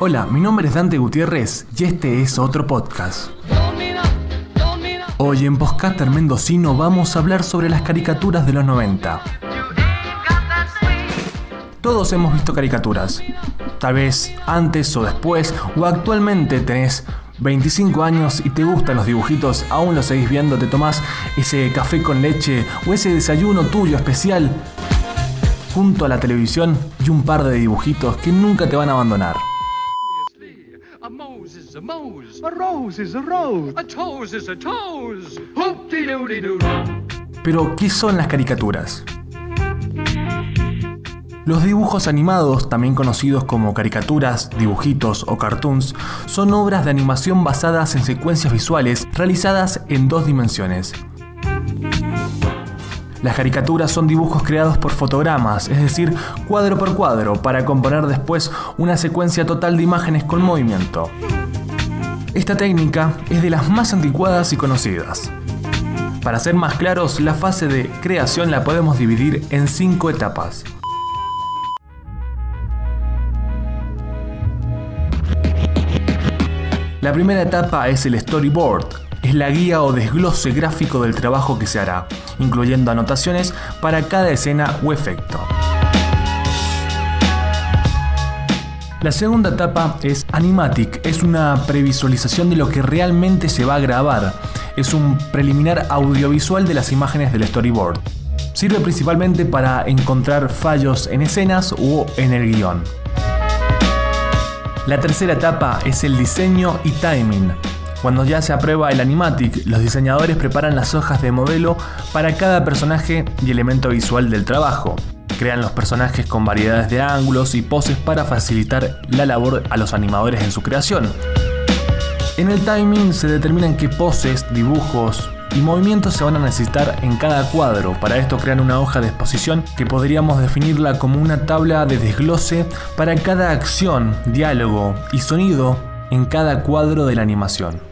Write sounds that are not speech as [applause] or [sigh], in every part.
Hola, mi nombre es Dante Gutiérrez y este es otro podcast. Hoy en Postcaster Mendocino vamos a hablar sobre las caricaturas de los 90. Todos hemos visto caricaturas. Tal vez antes o después o actualmente tenés 25 años y te gustan los dibujitos, aún los seguís viendo, te tomás ese café con leche o ese desayuno tuyo especial junto a la televisión y un par de dibujitos que nunca te van a abandonar. Pero, ¿qué son las caricaturas? Los dibujos animados, también conocidos como caricaturas, dibujitos o cartoons, son obras de animación basadas en secuencias visuales realizadas en dos dimensiones. Las caricaturas son dibujos creados por fotogramas, es decir, cuadro por cuadro, para componer después una secuencia total de imágenes con movimiento. Esta técnica es de las más anticuadas y conocidas. Para ser más claros, la fase de creación la podemos dividir en cinco etapas. La primera etapa es el storyboard, es la guía o desglose gráfico del trabajo que se hará, incluyendo anotaciones para cada escena o efecto. La segunda etapa es animatic, es una previsualización de lo que realmente se va a grabar, es un preliminar audiovisual de las imágenes del storyboard. Sirve principalmente para encontrar fallos en escenas o en el guion. La tercera etapa es el diseño y timing. Cuando ya se aprueba el animatic, los diseñadores preparan las hojas de modelo para cada personaje y elemento visual del trabajo. Crean los personajes con variedades de ángulos y poses para facilitar la labor a los animadores en su creación. En el timing se determinan qué poses, dibujos, y movimientos se van a necesitar en cada cuadro. Para esto crean una hoja de exposición que podríamos definirla como una tabla de desglose para cada acción, diálogo y sonido en cada cuadro de la animación.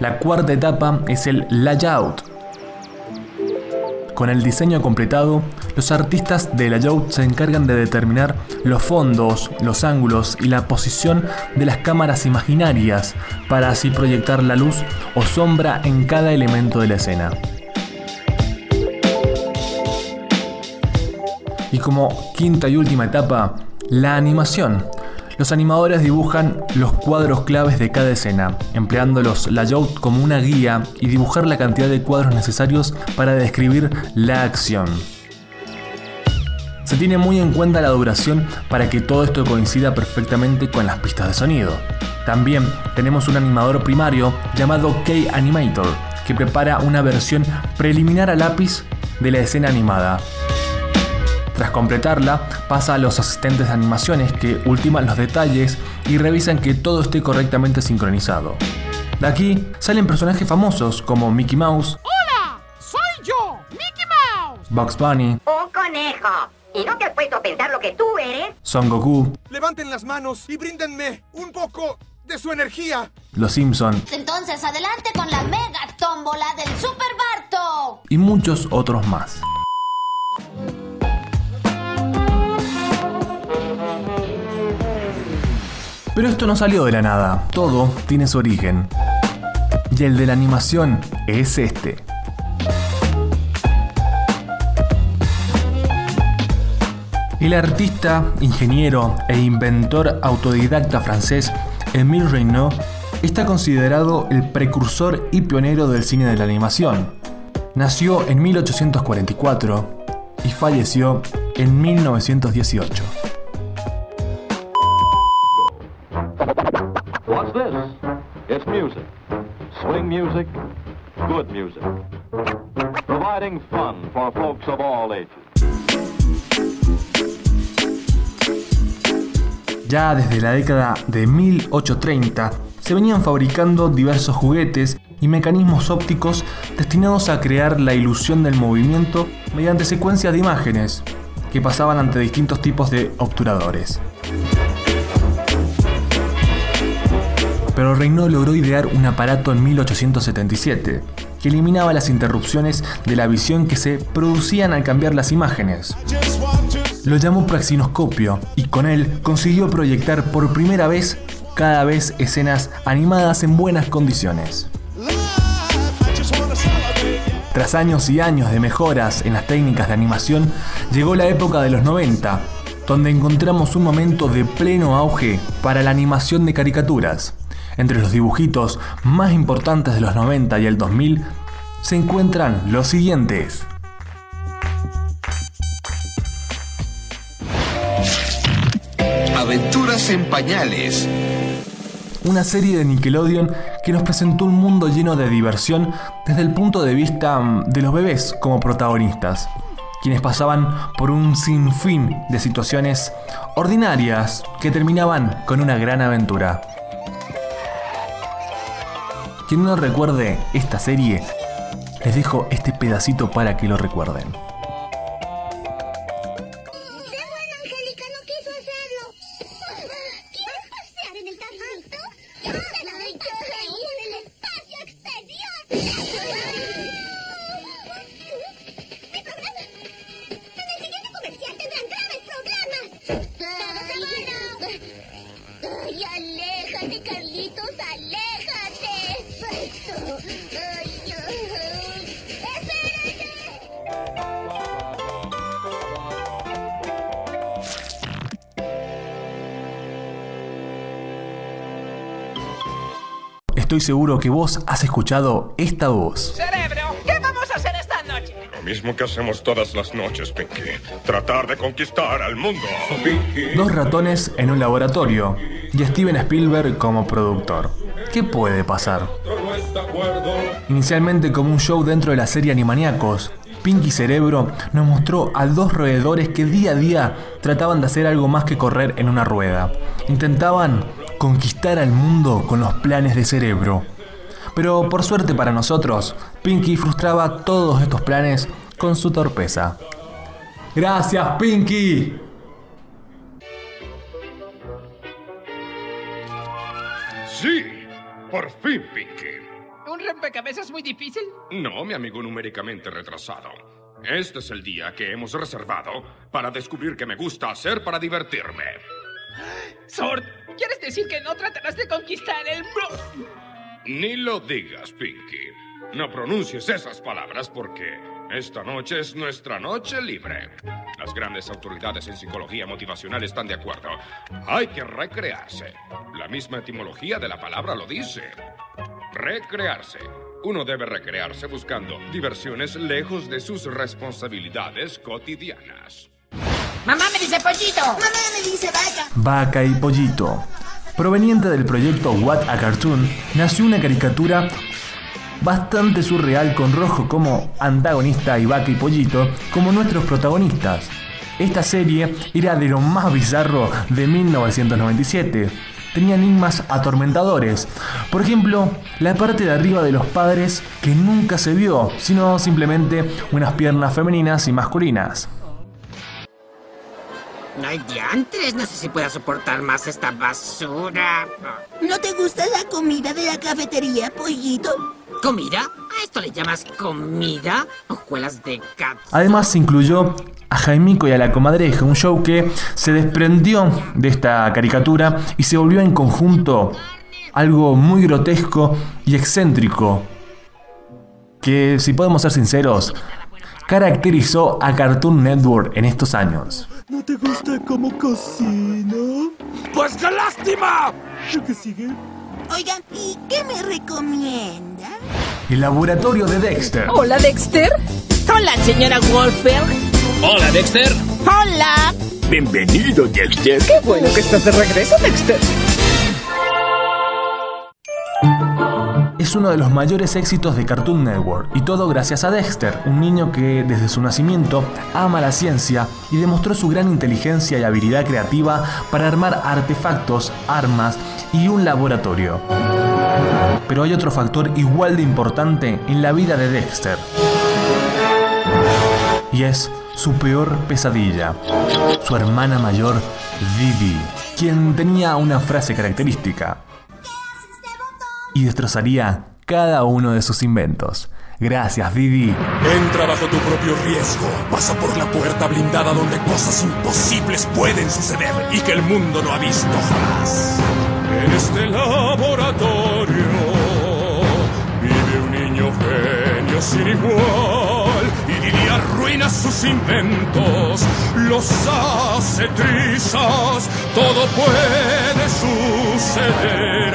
La cuarta etapa es el layout, con el diseño completado, los artistas de layout se encargan de determinar los fondos, los ángulos y la posición de las cámaras imaginarias para así proyectar la luz o sombra en cada elemento de la escena. Y como quinta y última etapa, la animación, los animadores dibujan los cuadros claves de cada escena, empleando los layout como una guía y dibujar la cantidad de cuadros necesarios para describir la acción. Se tiene muy en cuenta la duración para que todo esto coincida perfectamente con las pistas de sonido. También tenemos un animador primario llamado K-Animator, que prepara una versión preliminar a lápiz de la escena animada, tras completarla, pasa a los asistentes de animaciones que ultiman los detalles y revisan que todo esté correctamente sincronizado. De aquí salen personajes famosos como Mickey Mouse. ¡Hola! ¡Soy yo! ¡Mickey Mouse! Bugs Bunny. ¡Un conejo! ¿Y no te has puesto a pensar lo que tú eres? Son Goku. Levanten las manos y bríndenme un poco de su energía. Los Simpson. Entonces adelante con la mega tómbola del Super Barto. Y muchos otros más. Pero esto no salió de la nada, todo tiene su origen. Y el de la animación es este. El artista, ingeniero e inventor autodidacta francés Émile Reynaud está considerado el precursor y pionero del cine de la animación. Nació en 1844 y falleció en 1918. It's music. Swing music, good music. Providing fun for folks of all ages. Ya desde la década de 1830 se venían fabricando diversos juguetes y mecanismos ópticos destinados a crear la ilusión del movimiento mediante secuencias de imágenes que pasaban ante distintos tipos de obturadores. Pero Reynaud logró idear un aparato en 1877, que que eliminaba las interrupciones de la visión que se producían al cambiar las imágenes. Lo llamó praxinoscopio y con él consiguió proyectar por primera vez cada vez escenas animadas en buenas condiciones. Tras años y años de mejoras en las técnicas de animación, llegó la época de los 90, donde encontramos un momento de pleno auge para la animación de caricaturas. Entre los dibujitos más importantes de los 90 y el 2000 se encuentran los siguientes. Aventuras en pañales. Una serie de Nickelodeon que nos presentó un mundo lleno de diversión desde el punto de vista mm, de los bebés como protagonistas, quienes pasaban por un sinfín de situaciones ordinarias que terminaban con una gran aventura. Quien no recuerde esta serie, les dejo este pedacito para que lo recuerden. Estoy seguro que vos has escuchado esta voz. Cerebro, ¿qué vamos a hacer esta noche? Lo mismo que hacemos todas las noches, Pinky. Tratar de conquistar al mundo. Dos ratones en un laboratorio y Steven Spielberg como productor. ¿Qué puede pasar? Inicialmente como un show dentro de la serie Animaniacos, Pinky Cerebro nos mostró a dos roedores que día a día trataban de hacer algo más que correr en una rueda. Intentaban conquistar al mundo con los planes de Cerebro. Pero por suerte para nosotros, Pinky frustraba todos estos planes con su torpeza. Gracias, Pinky. Sí, por fin, Pinky. ¿Un rompecabezas muy difícil? No, mi amigo numéricamente retrasado. Este es el día que hemos reservado para descubrir qué me gusta hacer para divertirme. Sword, ¿quieres decir que no tratarás de conquistar el bro? Ni lo digas, Pinky. No pronuncies esas palabras porque esta noche es nuestra noche libre. Las grandes autoridades en psicología motivacional están de acuerdo. Hay que recrearse. La misma etimología de la palabra lo dice. Recrearse. Uno debe recrearse buscando diversiones lejos de sus responsabilidades cotidianas. Mamá me dice pollito. Mamá me dice vaca. Vaca y Pollito. Proveniente del proyecto What a Cartoon, nació una caricatura bastante surreal con Rojo como antagonista y Vaca y Pollito como nuestros protagonistas. Esta serie era de lo más bizarro de 1997. Tenía enigmas atormentadores. Por ejemplo, la parte de arriba de los padres que nunca se vio, sino simplemente unas piernas femeninas y masculinas. No hay diantres, no sé si pueda soportar más esta basura. ¿No te gusta la comida de la cafetería, pollito? ¿Comida? ¿A esto le llamas comida? ¿Hojuelas de cat? Además se incluyó a Jaimico y a la comadreja, un show que se desprendió de esta caricatura y se volvió en conjunto algo muy grotesco y excéntrico, que si podemos ser sinceros, caracterizó a Cartoon Network en estos años. ¿No te gusta cómo cocino? ¡Pues qué lástima! ¿Lo que sigue? Oigan, ¿y qué me recomienda? El laboratorio de Dexter. Hola, Dexter. Hola, señora Wolfberg. Hola, Dexter. Hola. Bienvenido, Dexter. Qué bueno que estás de regreso, Dexter. Es uno de los mayores éxitos de Cartoon Network y todo gracias a Dexter, un niño que desde su nacimiento ama la ciencia y demostró su gran inteligencia y habilidad creativa para armar artefactos, armas y un laboratorio. Pero hay otro factor igual de importante en la vida de Dexter. Y es su peor pesadilla, su hermana mayor, Vivi, quien tenía una frase característica y destrozaría cada uno de sus inventos. Gracias, Didi. Entra bajo tu propio riesgo. Pasa por la puerta blindada donde cosas imposibles pueden suceder y que el mundo no ha visto jamás. En este laboratorio vive un niño genio sin igual y Didi arruina sus inventos, los hace trizas. Todo puede suceder en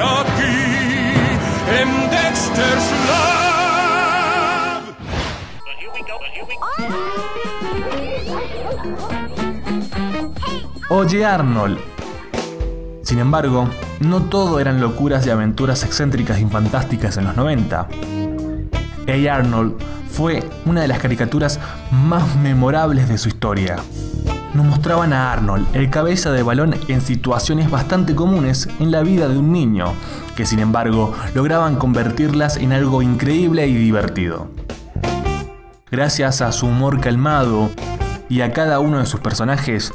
Oye Arnold. Sin embargo, no todo eran locuras y aventuras excéntricas y fantásticas en los 90. Hey Arnold fue una de las caricaturas más memorables de su historia. Nos mostraban a Arnold, el cabeza de balón, en situaciones bastante comunes en la vida de un niño, que sin embargo lograban convertirlas en algo increíble y divertido. Gracias a su humor calmado y a cada uno de sus personajes,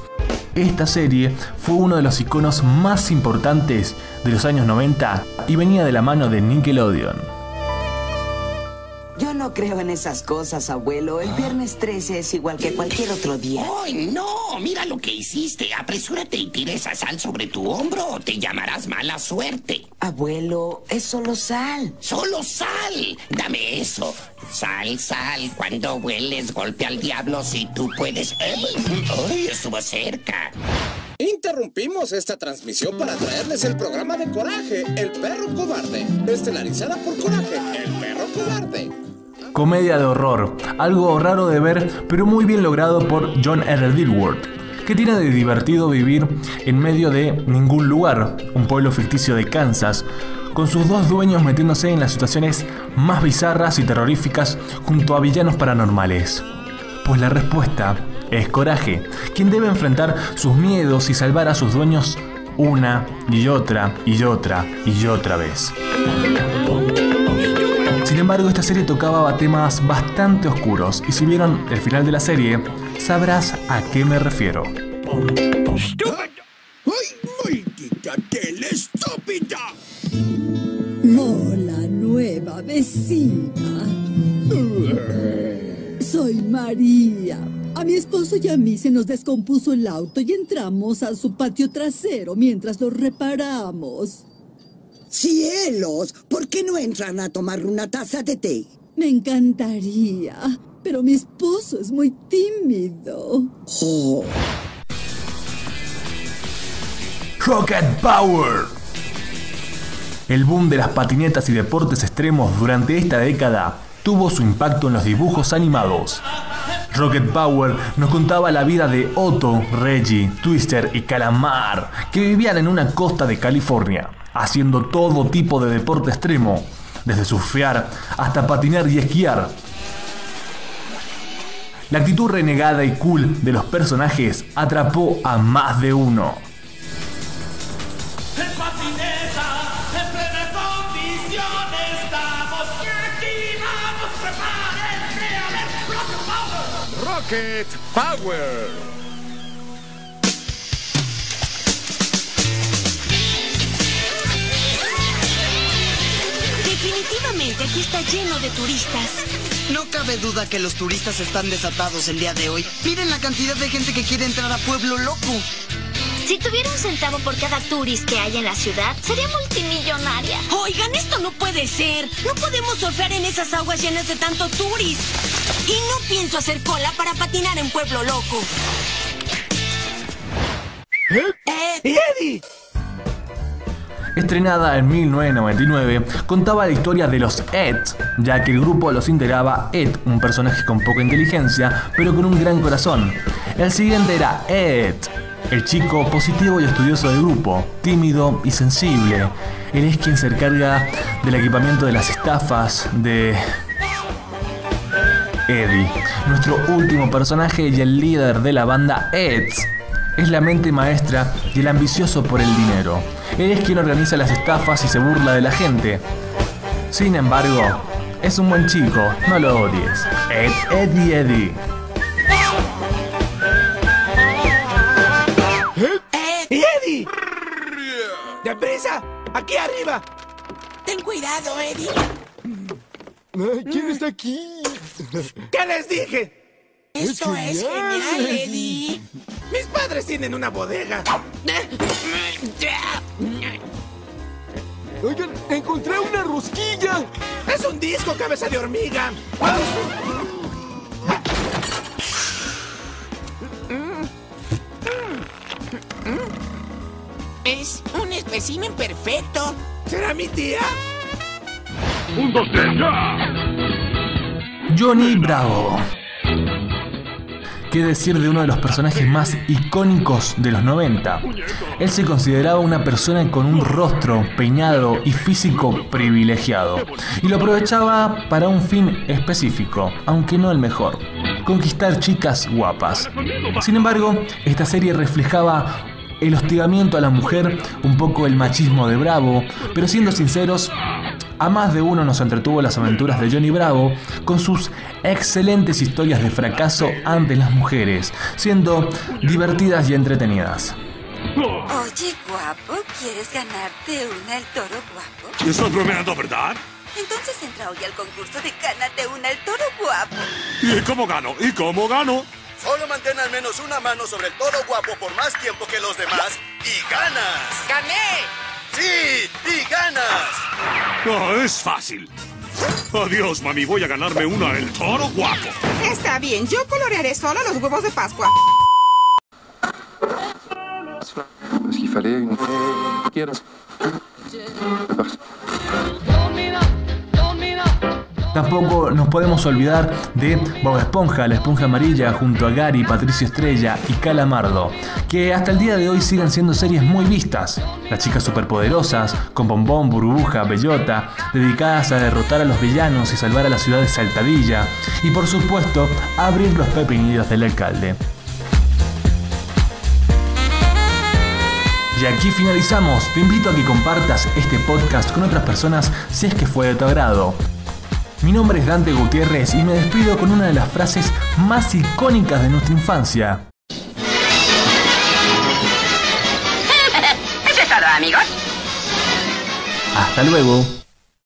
esta serie fue uno de los iconos más importantes de los años 90 y venía de la mano de Nickelodeon. No creo en esas cosas, abuelo. El viernes 13 es igual que cualquier otro día. ¡Ay, no! Mira lo que hiciste. Apresúrate y tira esa sal sobre tu hombro o te llamarás mala suerte. Abuelo, es solo sal. ¡Solo sal! Dame eso. Sal, sal. Cuando hueles, golpe al diablo si tú puedes. ¡Ay, estuvo cerca! Interrumpimos esta transmisión para traerles el programa de Coraje, el perro cobarde. Estelarizada por Coraje, el perro cobarde. Comedia de horror, algo raro de ver, pero muy bien logrado por John R. Dilworth. ¿Qué tiene de divertido vivir en medio de ningún lugar, un pueblo ficticio de Kansas, con sus dos dueños metiéndose en las situaciones más bizarras y terroríficas junto a villanos paranormales? Pues la respuesta es Coraje, quien debe enfrentar sus miedos y salvar a sus dueños una y otra y otra y otra vez. Sin embargo, esta serie tocaba temas bastante oscuros y si vieron el final de la serie, sabrás a qué me refiero. ¡Ay, maldita tele estúpida! Hola, nueva vecina. Soy María. A mi esposo y a mí se nos descompuso el auto y entramos a su patio trasero mientras lo reparamos. ¡Cielos! ¿Por qué no entran a tomar una taza de té? Me encantaría, pero mi esposo es muy tímido. Oh. Rocket Power. El boom de las patinetas y deportes extremos durante esta década tuvo su impacto en los dibujos animados. Rocket Power nos contaba la vida de Otto, Reggie, Twister y Calamar, que vivían en una costa de California, haciendo todo tipo de deporte extremo, desde surfear hasta patinar y esquiar. La actitud renegada y cool de los personajes atrapó a más de uno. En patineta, aquí está lleno de turistas. No cabe duda que los turistas están desatados el día de hoy. Miren la cantidad de gente que quiere entrar a Pueblo Loco. Si tuviera un centavo por cada turist que hay en la ciudad, sería multimillonaria. Oigan, esto no puede ser. No podemos surfear en esas aguas llenas de tanto turist. Y no pienso hacer cola para patinar en Pueblo Loco. ¡Eh! ¡Eddie! Estrenada en 1999, contaba la historia de los Ed, ya que el grupo los integraba Ed, un personaje con poca inteligencia, pero con un gran corazón. El siguiente era Ed, el chico positivo y estudioso del grupo, tímido y sensible. Él es quien se encarga del equipamiento de las estafas de Eddie, nuestro último personaje y el líder de la banda Ed. Es la mente maestra y el ambicioso por el dinero. Él es quien organiza las estafas y se burla de la gente. Sin embargo, es un buen chico, no lo odies. Ed, Eddie, Eddie. ¡Eddie! ¡Deprisa! ¡Aquí arriba! Ten cuidado, Eddie. ¿Quién está aquí? ¿Qué les dije? Esto es genial, Eddie. Mis padres tienen una bodega. [laughs] Oigan, encontré una rosquilla. Es un disco, cabeza de hormiga. Es un espécimen perfecto. ¿Será mi tía? ¡Un, dos, tres, ya! Johnny Bravo. ¿Qué decir de uno de los personajes más icónicos de los 90? Él se consideraba una persona con un rostro, peinado y físico privilegiado, y lo aprovechaba para un fin específico, aunque no el mejor, conquistar chicas guapas. Sin embargo, esta serie reflejaba el hostigamiento a la mujer, un poco el machismo de Bravo, pero siendo sinceros, a más de uno nos entretuvo las aventuras de Johnny Bravo con sus excelentes historias de fracaso ante las mujeres, siendo divertidas y entretenidas. Oye, guapo, ¿quieres ganarte una el toro guapo? ¿Estás bromeando, verdad? Entonces entra hoy al concurso de Gánate una el toro guapo. ¿Y cómo gano? ¿Y cómo gano? Solo mantén al menos una mano sobre el toro guapo por más tiempo que los demás y ganas. ¡Gané! ¡Sí! ¡Y ganas! Ah, es fácil. Adiós, mami. Voy a ganarme una el toro guapo. Está bien, yo colorearé solo los huevos de Pascua. Parce qu'il fallait une... Tampoco nos podemos olvidar de Bob Esponja, la esponja amarilla, junto a Gary, Patricio Estrella y Calamardo, que hasta el día de hoy siguen siendo series muy vistas. Las chicas superpoderosas, con bombón, burbuja, bellota, dedicadas a derrotar a los villanos y salvar a la ciudad de Saltadilla, y por supuesto, abrir los pepinillos del alcalde. Y aquí finalizamos. Te invito a que compartas este podcast con otras personas si es que fue de tu agrado. Mi nombre es Dante Gutiérrez y me despido con una de las frases más icónicas de nuestra infancia. [laughs] Eso es todo, amigos. Hasta luego.